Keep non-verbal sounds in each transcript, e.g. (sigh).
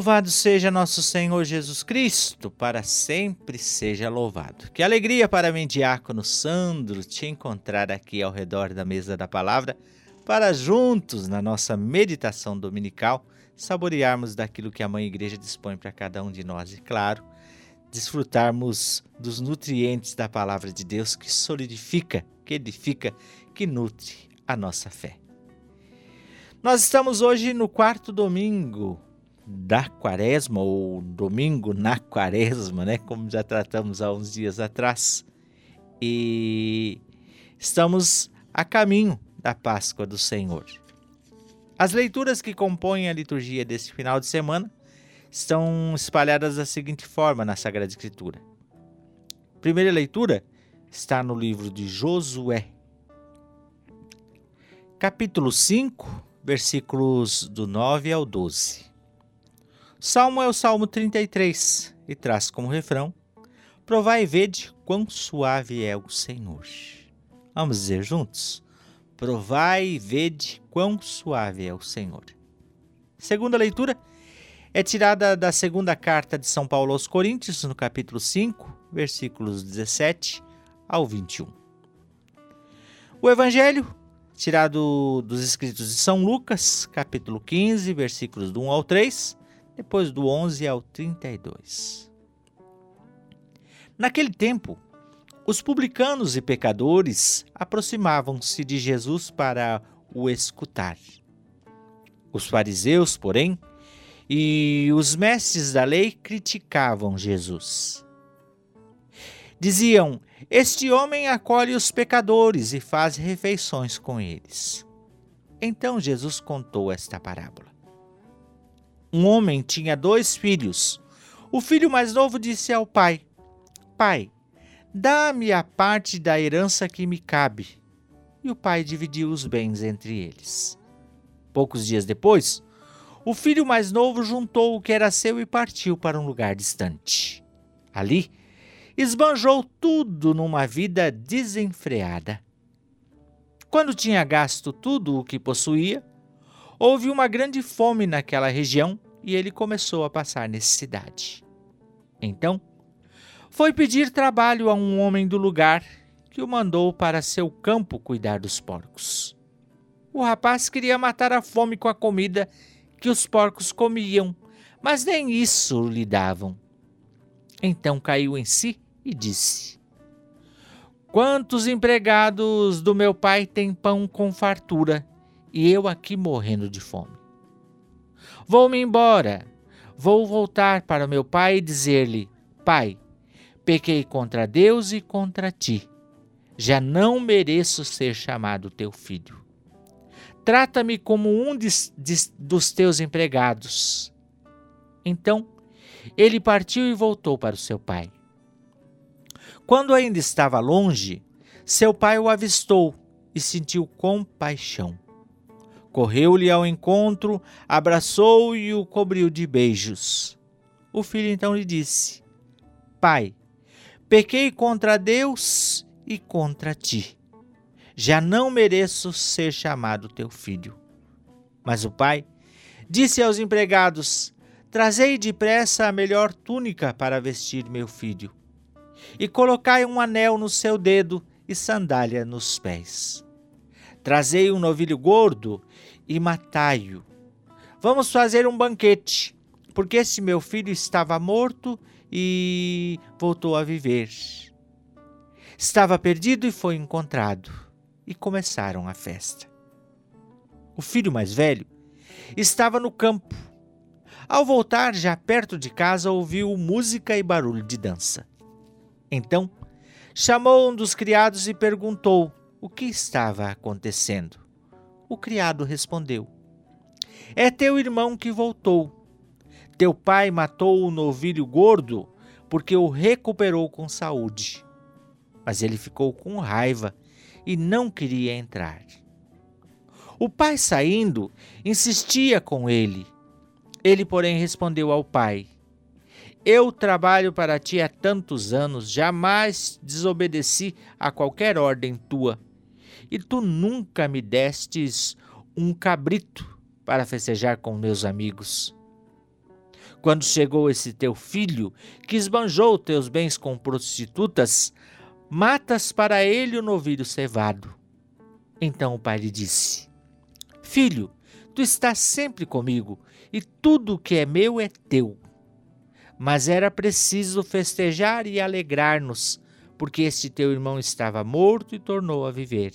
Louvado seja nosso Senhor Jesus Cristo, para sempre seja louvado. Que alegria para mim, diácono Sandro, te encontrar aqui ao redor da mesa da palavra, para juntos, na nossa meditação dominical, saborearmos daquilo que a Mãe Igreja dispõe para cada um de nós e, claro, desfrutarmos dos nutrientes da palavra de Deus que solidifica, que edifica, que nutre a nossa fé. Nós estamos hoje no quarto domingo da quaresma, ou domingo na quaresma, né? Como já tratamos há uns dias atrás. E estamos a caminho da Páscoa do Senhor. As leituras que compõem a liturgia deste final de semana estão espalhadas da seguinte forma na Sagrada Escritura. primeira leitura está no livro de Josué, capítulo 5, versículos do 9 ao 12. Salmo é o Salmo 33 e traz como refrão: Provai e vede quão suave é o Senhor. Vamos dizer juntos? Provai e vede quão suave é o Senhor. Segunda leitura é tirada da segunda carta de São Paulo aos Coríntios, no capítulo 5, versículos 17 ao 21. O Evangelho tirado dos escritos de São Lucas, capítulo 15, versículos do 1 ao 3, depois do 11 ao 32. Naquele tempo, os publicanos e pecadores aproximavam-se de Jesus para o escutar. Os fariseus, porém, e os mestres da lei criticavam Jesus. Diziam: Este homem acolhe os pecadores e faz refeições com eles. Então Jesus contou esta parábola. Um homem tinha dois filhos. O filho mais novo disse ao pai: Pai, dá-me a parte da herança que me cabe. E o pai dividiu os bens entre eles. Poucos dias depois, o filho mais novo juntou o que era seu e partiu para um lugar distante. Ali, esbanjou tudo numa vida desenfreada. Quando tinha gasto tudo o que possuía, houve uma grande fome naquela região e ele começou a passar necessidade. Então, foi pedir trabalho a um homem do lugar que o mandou para seu campo cuidar dos porcos. O rapaz queria matar a fome com a comida que os porcos comiam, mas nem isso lhe davam. Então caiu em si e disse: Quantos empregados do meu pai têm pão com fartura e eu aqui morrendo de fome? Vou-me embora, vou voltar para meu pai e dizer-lhe: Pai, pequei contra Deus e contra ti. Já não mereço ser chamado teu filho. Trata-me como um de, de, dos teus empregados. Então ele partiu e voltou para o seu pai. Quando ainda estava longe, seu pai o avistou e sentiu compaixão. Correu-lhe ao encontro, abraçou-o e o cobriu de beijos. O filho então lhe disse: Pai, pequei contra Deus e contra ti. Já não mereço ser chamado teu filho. Mas o pai disse aos empregados: Trazei depressa a melhor túnica para vestir meu filho e colocai um anel no seu dedo e sandália nos pés. Trazei um novilho gordo e matai-o. Vamos fazer um banquete, porque este meu filho estava morto e voltou a viver. Estava perdido e foi encontrado. E começaram a festa. O filho mais velho estava no campo. Ao voltar, já perto de casa, ouviu música e barulho de dança. Então, chamou um dos criados e perguntou o que estava acontecendo. O criado respondeu: É teu irmão que voltou. Teu pai matou o novilho gordo porque o recuperou com saúde. Mas ele ficou com raiva e não queria entrar. O pai, saindo, insistia com ele. Ele, porém, respondeu ao pai: eu trabalho para ti há tantos anos, jamais desobedeci a qualquer ordem tua. E tu nunca me destes um cabrito para festejar com meus amigos. Quando chegou esse teu filho, que esbanjou teus bens com prostitutas, matas para ele o novilho cevado. Então o pai lhe disse: Filho, tu estás sempre comigo, e tudo que é meu é teu. Mas era preciso festejar e alegrar-nos, porque este teu irmão estava morto e tornou a viver,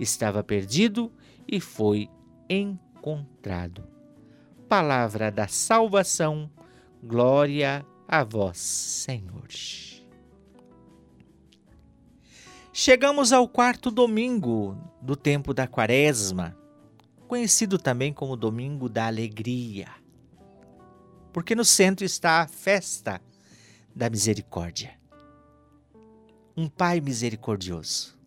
estava perdido e foi encontrado. Palavra da salvação, glória a vós, Senhor. Chegamos ao quarto domingo do tempo da Quaresma, conhecido também como Domingo da Alegria, porque no centro está a festa da misericórdia. Um Pai misericordioso.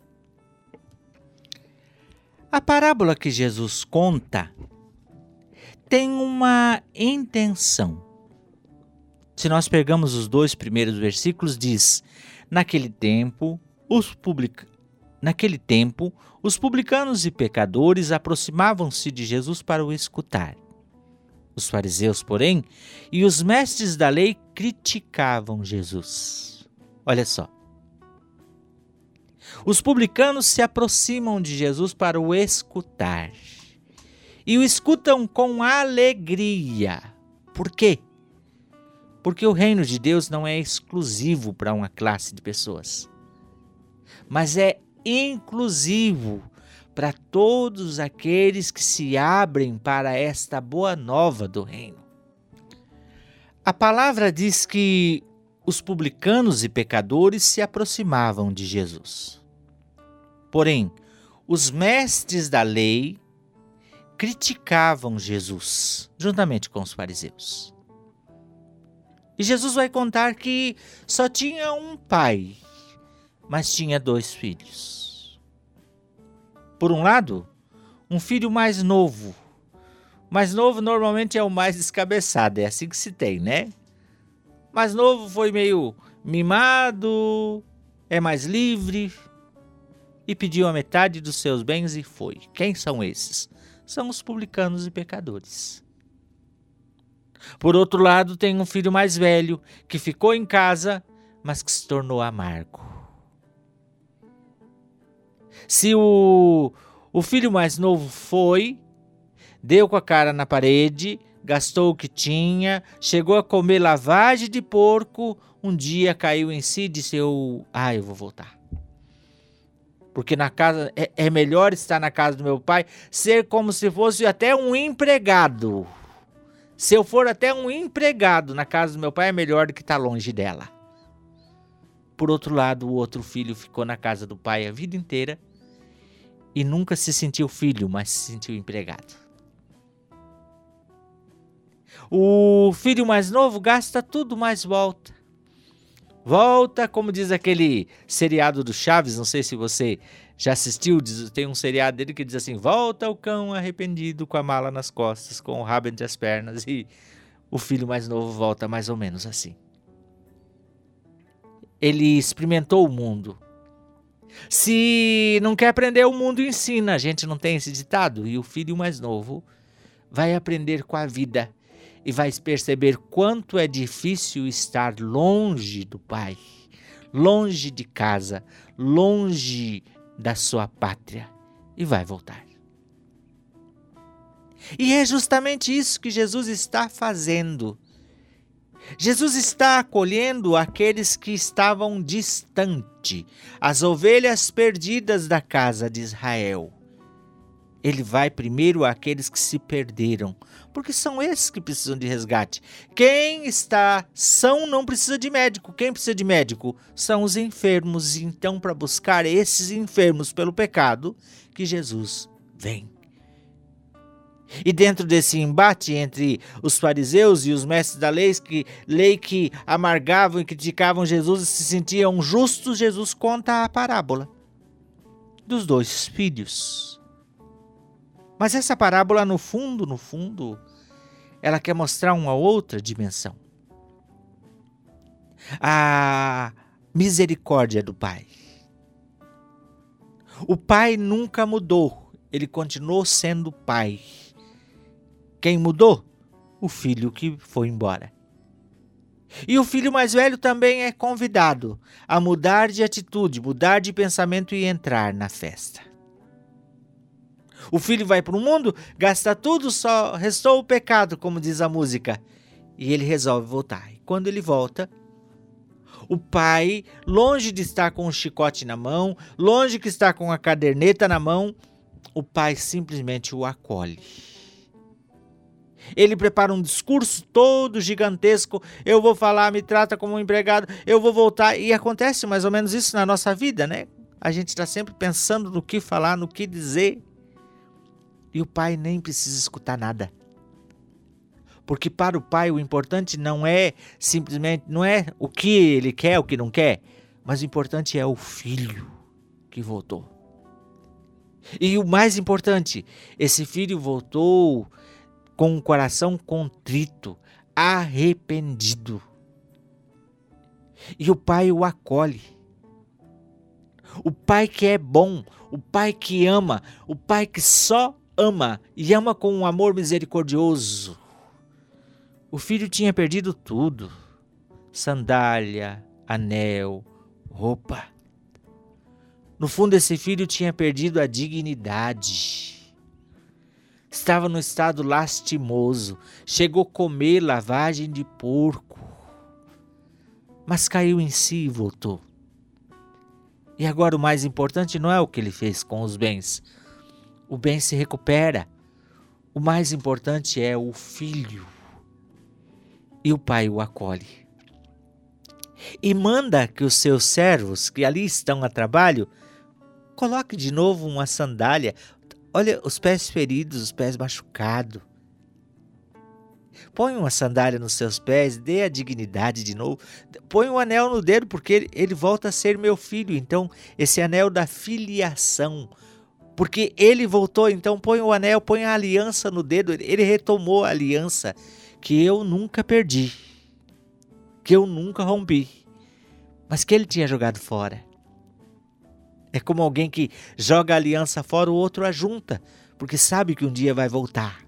A parábola que Jesus conta tem uma intenção. Se nós pegamos os dois primeiros versículos, diz: Naquele tempo, os public... Naquele tempo, os publicanos e pecadores aproximavam-se de Jesus para o escutar. Os fariseus, porém, e os mestres da lei criticavam Jesus. Olha só. Os publicanos se aproximam de Jesus para o escutar. E o escutam com alegria. Por quê? Porque o reino de Deus não é exclusivo para uma classe de pessoas mas é inclusivo para todos aqueles que se abrem para esta boa nova do reino. A palavra diz que os publicanos e pecadores se aproximavam de Jesus. Porém, os mestres da lei criticavam Jesus, juntamente com os fariseus. E Jesus vai contar que só tinha um pai mas tinha dois filhos. Por um lado, um filho mais novo. Mais novo normalmente é o mais descabeçado, é assim que se tem, né? Mais novo foi meio mimado, é mais livre e pediu a metade dos seus bens e foi. Quem são esses? São os publicanos e pecadores. Por outro lado, tem um filho mais velho que ficou em casa, mas que se tornou amargo. Se o, o filho mais novo foi, deu com a cara na parede, gastou o que tinha, chegou a comer lavagem de porco, um dia caiu em si e disse: eu, Ah, eu vou voltar. Porque na casa é, é melhor estar na casa do meu pai, ser como se fosse até um empregado. Se eu for até um empregado na casa do meu pai, é melhor do que estar longe dela. Por outro lado, o outro filho ficou na casa do pai a vida inteira e nunca se sentiu filho, mas se sentiu empregado. O filho mais novo gasta tudo, mas volta. Volta, como diz aquele seriado do Chaves, não sei se você já assistiu, tem um seriado dele que diz assim: Volta o cão arrependido com a mala nas costas, com o rabo entre as pernas, e o filho mais novo volta mais ou menos assim. Ele experimentou o mundo, se não quer aprender, o mundo ensina. A gente não tem esse ditado. E o filho mais novo vai aprender com a vida e vai perceber quanto é difícil estar longe do pai, longe de casa, longe da sua pátria e vai voltar. E é justamente isso que Jesus está fazendo. Jesus está acolhendo aqueles que estavam distante, as ovelhas perdidas da casa de Israel. Ele vai primeiro àqueles que se perderam, porque são esses que precisam de resgate. Quem está são não precisa de médico. Quem precisa de médico são os enfermos. Então, para buscar esses enfermos pelo pecado, que Jesus vem. E dentro desse embate entre os fariseus e os mestres da lei que, lei que amargavam e criticavam Jesus e se sentiam justos, Jesus conta a parábola dos dois filhos. Mas essa parábola, no fundo, no fundo, ela quer mostrar uma outra dimensão. A misericórdia do Pai. O Pai nunca mudou, ele continuou sendo Pai. Quem mudou? O filho que foi embora. E o filho mais velho também é convidado a mudar de atitude, mudar de pensamento e entrar na festa. O filho vai para o mundo, gasta tudo, só restou o pecado, como diz a música. E ele resolve voltar. E quando ele volta, o pai, longe de estar com o chicote na mão, longe de estar com a caderneta na mão, o pai simplesmente o acolhe. Ele prepara um discurso todo gigantesco. Eu vou falar, me trata como um empregado, eu vou voltar. E acontece mais ou menos isso na nossa vida, né? A gente está sempre pensando no que falar, no que dizer. E o pai nem precisa escutar nada. Porque para o pai o importante não é simplesmente, não é o que ele quer, o que não quer, mas o importante é o filho que voltou. E o mais importante, esse filho voltou com o coração contrito, arrependido. E o pai o acolhe. O pai que é bom, o pai que ama, o pai que só ama e ama com um amor misericordioso. O filho tinha perdido tudo: sandália, anel, roupa. No fundo, esse filho tinha perdido a dignidade estava no estado lastimoso, chegou a comer lavagem de porco, mas caiu em si e voltou. E agora o mais importante não é o que ele fez com os bens. O bem se recupera. O mais importante é o filho. E o pai o acolhe. E manda que os seus servos, que ali estão a trabalho, coloque de novo uma sandália, Olha os pés feridos, os pés machucados. Põe uma sandália nos seus pés, dê a dignidade de novo. Põe um anel no dedo, porque ele, ele volta a ser meu filho. Então, esse anel da filiação. Porque ele voltou, então põe o anel, põe a aliança no dedo. Ele retomou a aliança que eu nunca perdi, que eu nunca rompi, mas que ele tinha jogado fora. É como alguém que joga a aliança fora, o outro a junta, porque sabe que um dia vai voltar.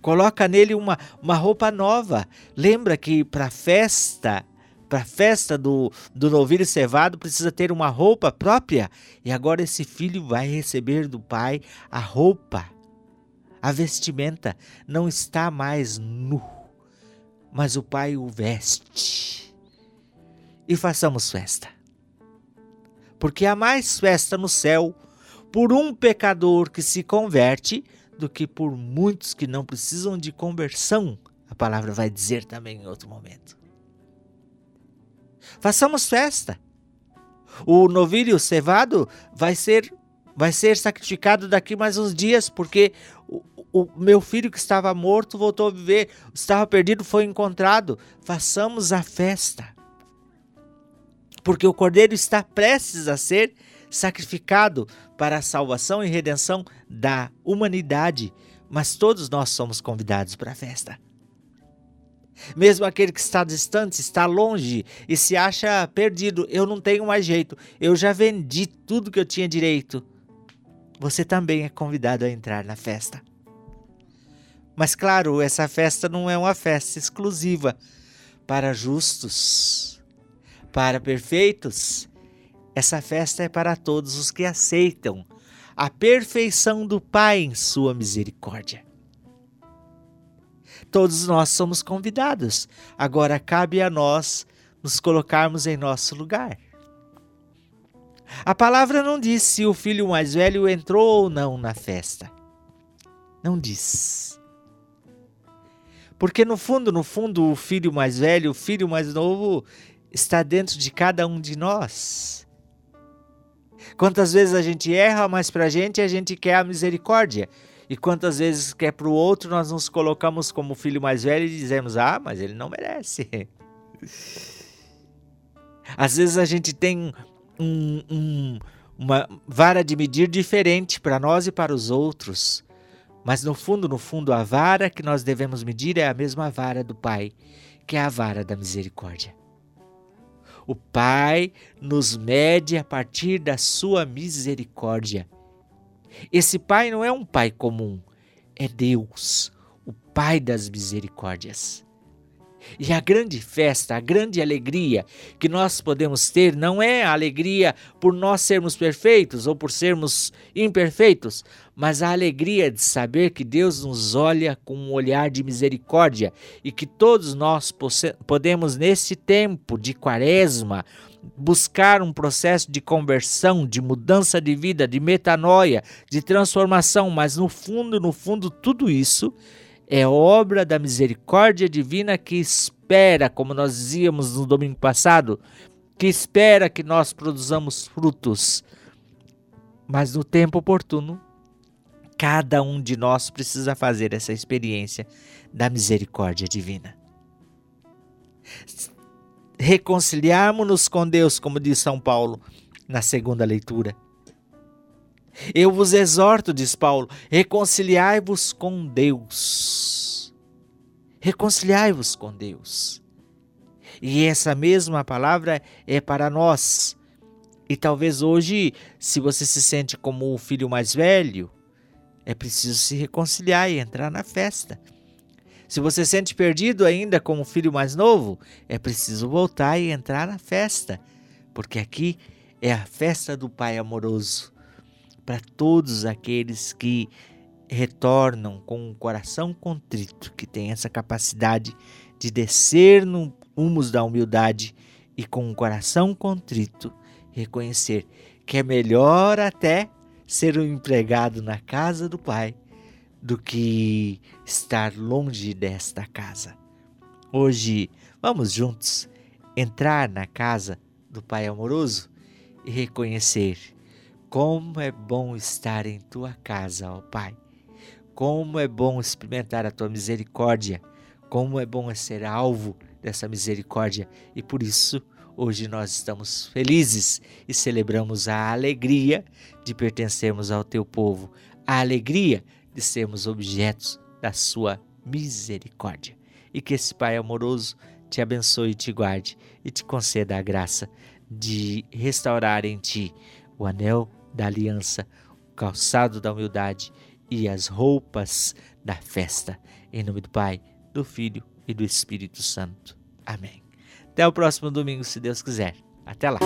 Coloca nele uma, uma roupa nova. Lembra que para a festa, para a festa do, do novilho cevado, precisa ter uma roupa própria. E agora esse filho vai receber do pai a roupa, a vestimenta. Não está mais nu, mas o pai o veste. E façamos festa porque há mais festa no céu por um pecador que se converte do que por muitos que não precisam de conversão. A palavra vai dizer também em outro momento. Façamos festa. O novilho cevado vai ser vai ser sacrificado daqui mais uns dias, porque o, o meu filho que estava morto voltou a viver, estava perdido, foi encontrado. Façamos a festa porque o cordeiro está prestes a ser sacrificado para a salvação e redenção da humanidade, mas todos nós somos convidados para a festa. Mesmo aquele que está distante, está longe e se acha perdido, eu não tenho mais jeito, eu já vendi tudo que eu tinha direito. Você também é convidado a entrar na festa. Mas claro, essa festa não é uma festa exclusiva para justos para perfeitos. Essa festa é para todos os que aceitam a perfeição do Pai em Sua misericórdia. Todos nós somos convidados, agora cabe a nós nos colocarmos em nosso lugar. A palavra não diz se o filho mais velho entrou ou não na festa. Não diz. Porque no fundo, no fundo, o filho mais velho, o filho mais novo, está dentro de cada um de nós. Quantas vezes a gente erra, mas para a gente a gente quer a misericórdia. E quantas vezes quer para o outro, nós nos colocamos como filho mais velho e dizemos: Ah, mas ele não merece. (laughs) Às vezes a gente tem um, um, uma vara de medir diferente para nós e para os outros. Mas no fundo, no fundo, a vara que nós devemos medir é a mesma vara do Pai, que é a vara da misericórdia. O Pai nos mede a partir da sua misericórdia. Esse Pai não é um Pai comum, é Deus, o Pai das misericórdias. E a grande festa, a grande alegria que nós podemos ter não é a alegria por nós sermos perfeitos ou por sermos imperfeitos, mas a alegria de saber que Deus nos olha com um olhar de misericórdia e que todos nós podemos, nesse tempo de quaresma, buscar um processo de conversão, de mudança de vida, de metanoia, de transformação, mas no fundo, no fundo, tudo isso é obra da misericórdia divina que espera, como nós dizíamos no domingo passado, que espera que nós produzamos frutos. Mas no tempo oportuno, cada um de nós precisa fazer essa experiência da misericórdia divina. Reconciliarmos-nos com Deus, como diz São Paulo na segunda leitura. Eu vos exorto, diz Paulo, reconciliai-vos com Deus. Reconciliai-vos com Deus. E essa mesma palavra é para nós. E talvez hoje, se você se sente como o filho mais velho, é preciso se reconciliar e entrar na festa. Se você sente perdido ainda como filho mais novo, é preciso voltar e entrar na festa, porque aqui é a festa do Pai amoroso para todos aqueles que retornam com um coração contrito, que tem essa capacidade de descer no humus da humildade e com um coração contrito reconhecer que é melhor até ser um empregado na casa do Pai do que estar longe desta casa. Hoje, vamos juntos entrar na casa do Pai amoroso e reconhecer como é bom estar em tua casa, ó Pai. Como é bom experimentar a tua misericórdia. Como é bom ser alvo dessa misericórdia. E por isso, hoje nós estamos felizes e celebramos a alegria de pertencermos ao teu povo, a alegria de sermos objetos da sua misericórdia. E que esse Pai amoroso te abençoe e te guarde e te conceda a graça de restaurar em ti o anel da aliança, o calçado da humildade e as roupas da festa. Em nome do Pai, do Filho e do Espírito Santo. Amém. Até o próximo domingo, se Deus quiser. Até lá.